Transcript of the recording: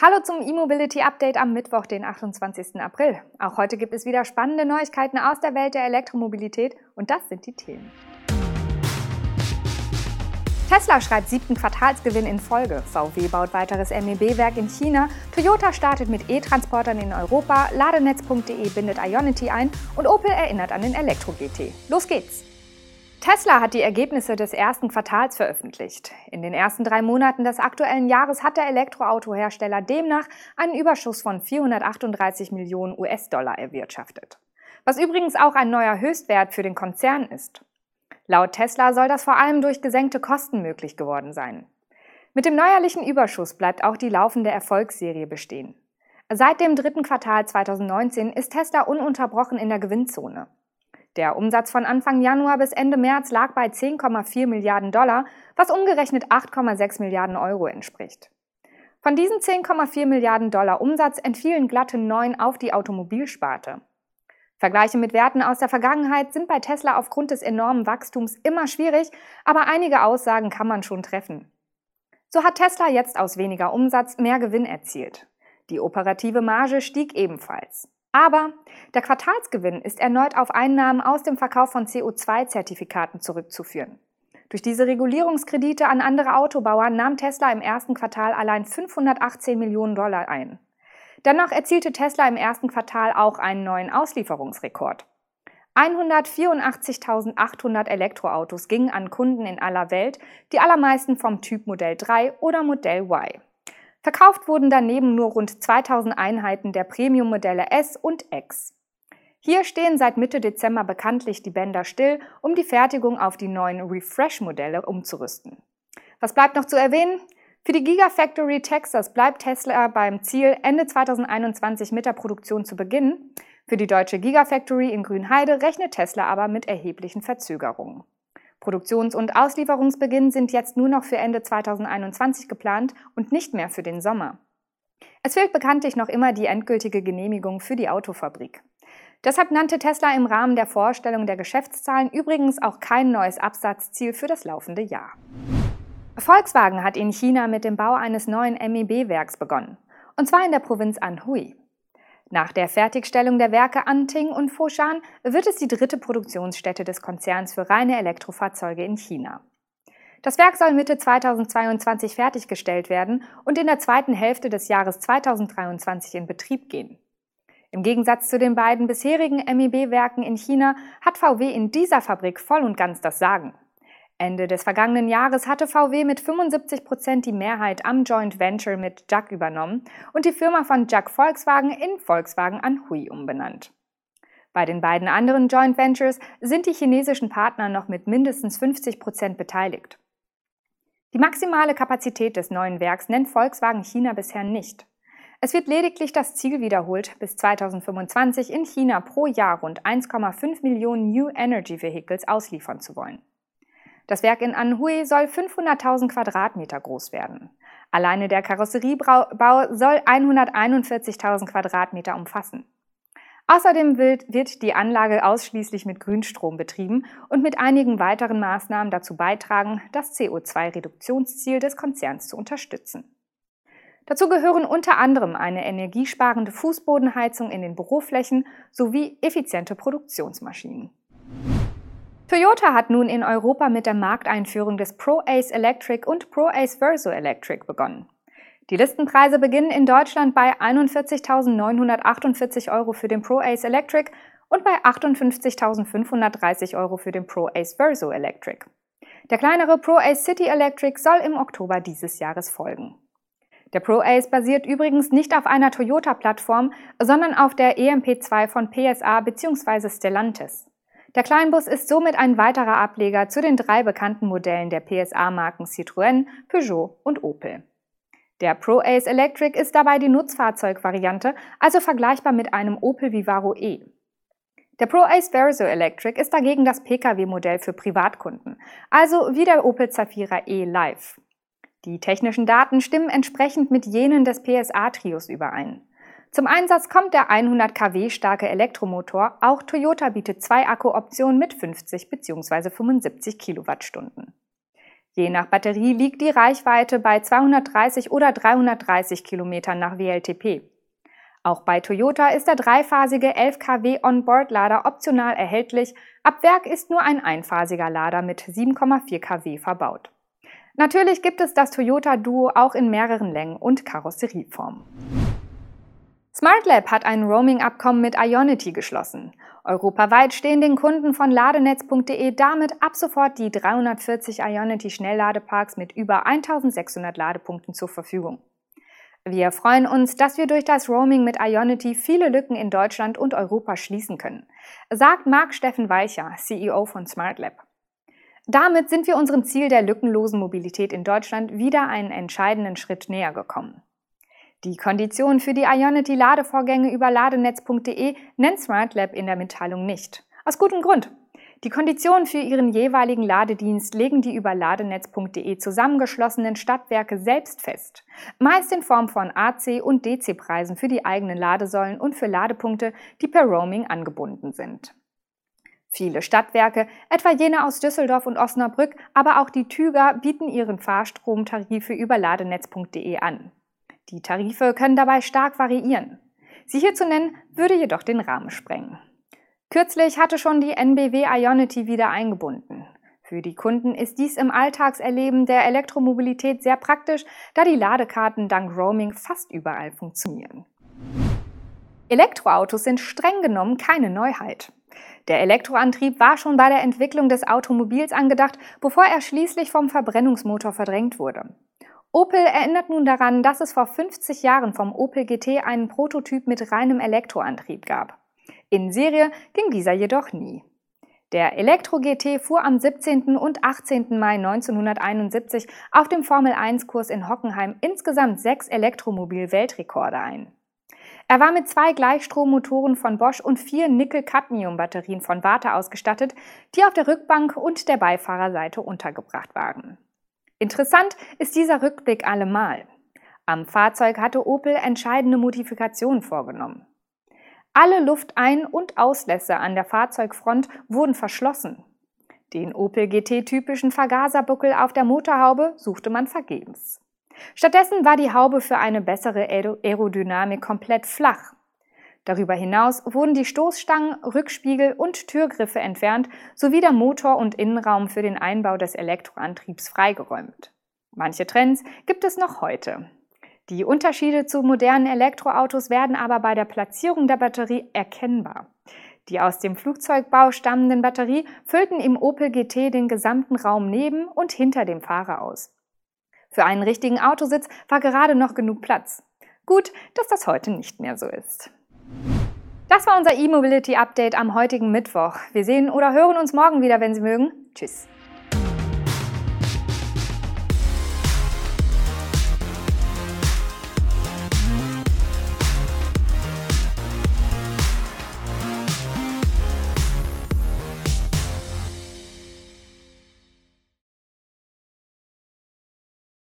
Hallo zum E-Mobility Update am Mittwoch, den 28. April. Auch heute gibt es wieder spannende Neuigkeiten aus der Welt der Elektromobilität und das sind die Themen. Tesla schreibt siebten Quartalsgewinn in Folge. VW baut weiteres MEB-Werk in China. Toyota startet mit E-Transportern in Europa. Ladenetz.de bindet Ionity ein und Opel erinnert an den Elektro-GT. Los geht's! Tesla hat die Ergebnisse des ersten Quartals veröffentlicht. In den ersten drei Monaten des aktuellen Jahres hat der Elektroautohersteller demnach einen Überschuss von 438 Millionen US-Dollar erwirtschaftet. Was übrigens auch ein neuer Höchstwert für den Konzern ist. Laut Tesla soll das vor allem durch gesenkte Kosten möglich geworden sein. Mit dem neuerlichen Überschuss bleibt auch die laufende Erfolgsserie bestehen. Seit dem dritten Quartal 2019 ist Tesla ununterbrochen in der Gewinnzone. Der Umsatz von Anfang Januar bis Ende März lag bei 10,4 Milliarden Dollar, was umgerechnet 8,6 Milliarden Euro entspricht. Von diesen 10,4 Milliarden Dollar Umsatz entfielen glatte 9 auf die Automobilsparte. Vergleiche mit Werten aus der Vergangenheit sind bei Tesla aufgrund des enormen Wachstums immer schwierig, aber einige Aussagen kann man schon treffen. So hat Tesla jetzt aus weniger Umsatz mehr Gewinn erzielt. Die operative Marge stieg ebenfalls. Aber der Quartalsgewinn ist erneut auf Einnahmen aus dem Verkauf von CO2-Zertifikaten zurückzuführen. Durch diese Regulierungskredite an andere Autobauer nahm Tesla im ersten Quartal allein 518 Millionen Dollar ein. Dennoch erzielte Tesla im ersten Quartal auch einen neuen Auslieferungsrekord. 184.800 Elektroautos gingen an Kunden in aller Welt, die allermeisten vom Typ Modell 3 oder Modell Y. Verkauft wurden daneben nur rund 2000 Einheiten der Premium-Modelle S und X. Hier stehen seit Mitte Dezember bekanntlich die Bänder still, um die Fertigung auf die neuen Refresh-Modelle umzurüsten. Was bleibt noch zu erwähnen? Für die Gigafactory Texas bleibt Tesla beim Ziel, Ende 2021 mit der Produktion zu beginnen. Für die deutsche Gigafactory in Grünheide rechnet Tesla aber mit erheblichen Verzögerungen. Produktions- und Auslieferungsbeginn sind jetzt nur noch für Ende 2021 geplant und nicht mehr für den Sommer. Es fehlt bekanntlich noch immer die endgültige Genehmigung für die Autofabrik. Deshalb nannte Tesla im Rahmen der Vorstellung der Geschäftszahlen übrigens auch kein neues Absatzziel für das laufende Jahr. Volkswagen hat in China mit dem Bau eines neuen MEB-Werks begonnen, und zwar in der Provinz Anhui. Nach der Fertigstellung der Werke Anting und Foshan wird es die dritte Produktionsstätte des Konzerns für reine Elektrofahrzeuge in China. Das Werk soll Mitte 2022 fertiggestellt werden und in der zweiten Hälfte des Jahres 2023 in Betrieb gehen. Im Gegensatz zu den beiden bisherigen MEB-Werken in China hat VW in dieser Fabrik voll und ganz das Sagen. Ende des vergangenen Jahres hatte VW mit 75 Prozent die Mehrheit am Joint Venture mit JAC übernommen und die Firma von JAC Volkswagen in Volkswagen Anhui umbenannt. Bei den beiden anderen Joint Ventures sind die chinesischen Partner noch mit mindestens 50 Prozent beteiligt. Die maximale Kapazität des neuen Werks nennt Volkswagen China bisher nicht. Es wird lediglich das Ziel wiederholt, bis 2025 in China pro Jahr rund 1,5 Millionen New Energy Vehicles ausliefern zu wollen. Das Werk in Anhui soll 500.000 Quadratmeter groß werden. Alleine der Karosseriebau soll 141.000 Quadratmeter umfassen. Außerdem wird die Anlage ausschließlich mit Grünstrom betrieben und mit einigen weiteren Maßnahmen dazu beitragen, das CO2-Reduktionsziel des Konzerns zu unterstützen. Dazu gehören unter anderem eine energiesparende Fußbodenheizung in den Büroflächen sowie effiziente Produktionsmaschinen. Toyota hat nun in Europa mit der Markteinführung des Pro-Ace Electric und Pro-Ace Verso Electric begonnen. Die Listenpreise beginnen in Deutschland bei 41.948 Euro für den Pro-Ace Electric und bei 58.530 Euro für den Pro-Ace Verso Electric. Der kleinere Pro-Ace City Electric soll im Oktober dieses Jahres folgen. Der Pro-Ace basiert übrigens nicht auf einer Toyota-Plattform, sondern auf der EMP2 von PSA bzw. Stellantis. Der Kleinbus ist somit ein weiterer Ableger zu den drei bekannten Modellen der PSA-Marken Citroën, Peugeot und Opel. Der Pro-Ace Electric ist dabei die Nutzfahrzeugvariante, also vergleichbar mit einem Opel Vivaro E. Der Pro-Ace Verso Electric ist dagegen das Pkw-Modell für Privatkunden, also wie der Opel Zafira E Live. Die technischen Daten stimmen entsprechend mit jenen des PSA-Trios überein. Zum Einsatz kommt der 100 kW starke Elektromotor. Auch Toyota bietet zwei Akkuoptionen mit 50 bzw. 75 Kilowattstunden. Je nach Batterie liegt die Reichweite bei 230 oder 330 Kilometern nach WLTP. Auch bei Toyota ist der dreiphasige 11 kW Onboard-Lader optional erhältlich. Ab Werk ist nur ein einphasiger Lader mit 7,4 kW verbaut. Natürlich gibt es das Toyota Duo auch in mehreren Längen und Karosserieformen. SmartLab hat ein Roaming-Abkommen mit Ionity geschlossen. Europaweit stehen den Kunden von ladenetz.de damit ab sofort die 340 Ionity-Schnellladeparks mit über 1600 Ladepunkten zur Verfügung. Wir freuen uns, dass wir durch das Roaming mit Ionity viele Lücken in Deutschland und Europa schließen können, sagt Marc Steffen Weicher, CEO von SmartLab. Damit sind wir unserem Ziel der lückenlosen Mobilität in Deutschland wieder einen entscheidenden Schritt näher gekommen. Die Konditionen für die Ionity-Ladevorgänge über ladenetz.de nennt SmartLab in der Mitteilung nicht. Aus gutem Grund. Die Konditionen für ihren jeweiligen Ladedienst legen die über ladenetz.de zusammengeschlossenen Stadtwerke selbst fest. Meist in Form von AC- und DC-Preisen für die eigenen Ladesäulen und für Ladepunkte, die per Roaming angebunden sind. Viele Stadtwerke, etwa jene aus Düsseldorf und Osnabrück, aber auch die Tüger bieten ihren Fahrstromtarife über ladenetz.de an. Die Tarife können dabei stark variieren. Sie hier zu nennen, würde jedoch den Rahmen sprengen. Kürzlich hatte schon die NBW Ionity wieder eingebunden. Für die Kunden ist dies im Alltagserleben der Elektromobilität sehr praktisch, da die Ladekarten dank Roaming fast überall funktionieren. Elektroautos sind streng genommen keine Neuheit. Der Elektroantrieb war schon bei der Entwicklung des Automobils angedacht, bevor er schließlich vom Verbrennungsmotor verdrängt wurde. Opel erinnert nun daran, dass es vor 50 Jahren vom Opel GT einen Prototyp mit reinem Elektroantrieb gab. In Serie ging dieser jedoch nie. Der Elektro GT fuhr am 17. und 18. Mai 1971 auf dem Formel-1-Kurs in Hockenheim insgesamt sechs Elektromobil-Weltrekorde ein. Er war mit zwei Gleichstrommotoren von Bosch und vier Nickel-Cadmium-Batterien von Warte ausgestattet, die auf der Rückbank und der Beifahrerseite untergebracht waren. Interessant ist dieser Rückblick allemal. Am Fahrzeug hatte Opel entscheidende Modifikationen vorgenommen. Alle Luftein- und Auslässe an der Fahrzeugfront wurden verschlossen. Den Opel GT-typischen Vergaserbuckel auf der Motorhaube suchte man vergebens. Stattdessen war die Haube für eine bessere Aerodynamik komplett flach. Darüber hinaus wurden die Stoßstangen, Rückspiegel und Türgriffe entfernt sowie der Motor und Innenraum für den Einbau des Elektroantriebs freigeräumt. Manche Trends gibt es noch heute. Die Unterschiede zu modernen Elektroautos werden aber bei der Platzierung der Batterie erkennbar. Die aus dem Flugzeugbau stammenden Batterie füllten im Opel GT den gesamten Raum neben und hinter dem Fahrer aus. Für einen richtigen Autositz war gerade noch genug Platz. Gut, dass das heute nicht mehr so ist. Das war unser E-Mobility Update am heutigen Mittwoch. Wir sehen oder hören uns morgen wieder, wenn Sie mögen. Tschüss.